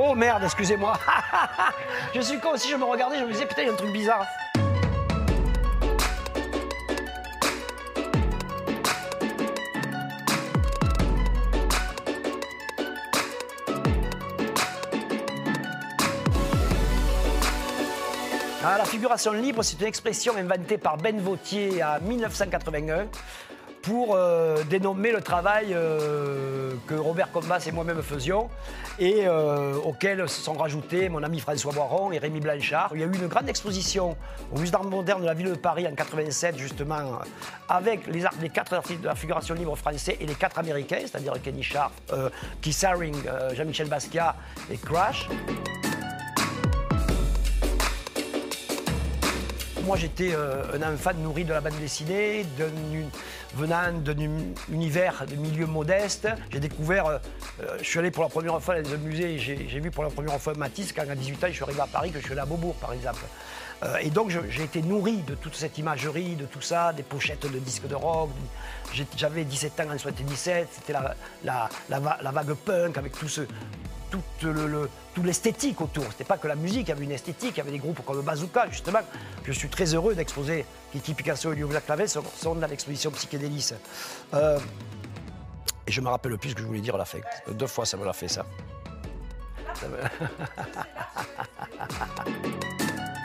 Oh merde, excusez-moi. je suis con, si je me regardais, je me disais, putain, il y a un truc bizarre. Ah, la figuration libre, c'est une expression inventée par Ben Vautier en 1981 pour euh, dénommer le travail euh, que Robert Combas et moi-même faisions et euh, auquel se sont rajoutés mon ami François Boiron et Rémi Blanchard. Il y a eu une grande exposition au Musée d'art moderne de la ville de Paris en 87 justement avec les, quatre artistes de la figuration libre français et les quatre américains, c'est-à-dire Kenny Sharp, euh, Keith Haring, euh, Jean-Michel Basquiat et Crash. Moi, j'étais euh, un enfant nourri de la bande dessinée, d'un uni- venant d'un uni- univers de milieu modeste. J'ai découvert, euh, euh, je suis allé pour la première fois dans un musée, j'ai vu pour la première fois Matisse quand à 18 ans, je suis arrivé à Paris, que je suis allé à Beaubourg, par exemple. Euh, et donc, j'ai été nourri de toute cette imagerie, de tout ça, des pochettes de disques de rock. J'avais 17 ans en 77, c'était la, la, la la vague punk avec tout ce, tout le, le- tout l'esthétique autour. C'était pas que la musique, il y avait une esthétique, il y avait des groupes comme Bazooka, justement. Je suis très heureux d'exposer Kitty Picasso et Lioula Clavel sont, sont dans l'exposition Psychédélis. Euh, et je me rappelle plus ce que je voulais dire à la fin. Deux fois, ça me l'a fait, ça. Ça me-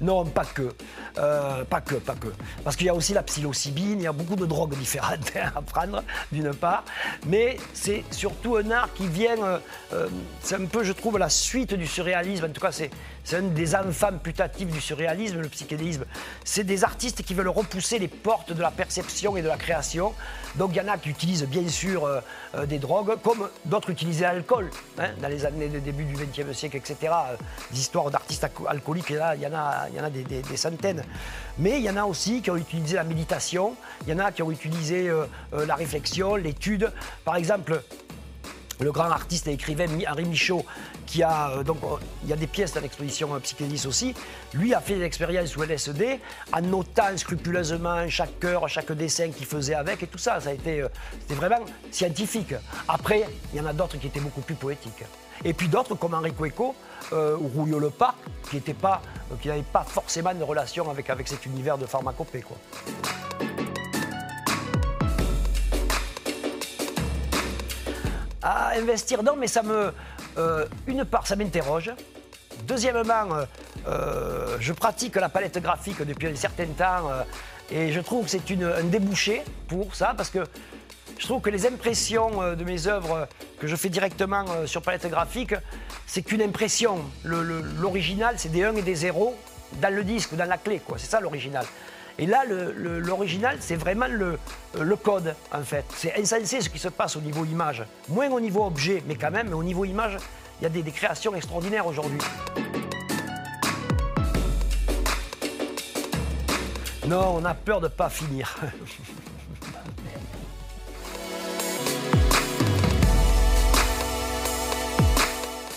Non, pas que. Euh, pas que, pas que. Parce qu'il y a aussi la psilocybine, il y a beaucoup de drogues différentes à prendre, d'une part. Mais c'est surtout un art qui vient. euh, euh, c'est un peu, je trouve, la suite du surréalisme. En tout cas, c'est, un des enfants putatifs du surréalisme, le psychédélisme. C'est des artistes qui veulent repousser les portes de la perception et de la création. Donc il y en a qui utilisent bien sûr des drogues, comme d'autres utilisaient l'alcool. hein, dans les années de début du XXe siècle, etc. Des histoires d'artistes alco- alcooliques, il y en a, il y en a, des, centaines. Mais il y en a aussi qui ont utilisé la méditation, il y en a qui ont utilisé euh, euh, la réflexion, l'étude. Par exemple, le grand artiste et écrivain Henri Michaud, qui a euh, donc il y a des pièces dans l'exposition Psychédélis aussi, lui a fait des expériences sous LSD en notant scrupuleusement chaque heure, chaque dessin qu'il faisait avec et tout ça. Ça a été, c'était vraiment scientifique. Après, il y en a d'autres qui étaient beaucoup plus poétiques. Et puis d'autres comme Henri Cueco ou Rouillot Le Parc, qui n'étaient pas, euh, qui n'avaient pas forcément de relation avec, avec cet univers de pharmacopée. Quoi. à investir non, mais ça me. euh, une part, ça m'interroge. Deuxièmement, euh, euh, je pratique la palette graphique depuis un certain temps et je trouve que c'est un débouché pour ça parce que je trouve que les impressions euh, de mes œuvres euh, que je fais directement euh, sur palette graphique, c'est qu'une impression. L'original, c'est des 1 et des 0 dans le disque ou dans la clé. C'est ça l'original. Et là, l'original, c'est vraiment le, code, en fait. C'est insensé ce qui se passe au niveau image. Moins au niveau objet, mais quand même, au niveau image, il y a des, des créations extraordinaires aujourd'hui. Non, on a peur de ne pas finir.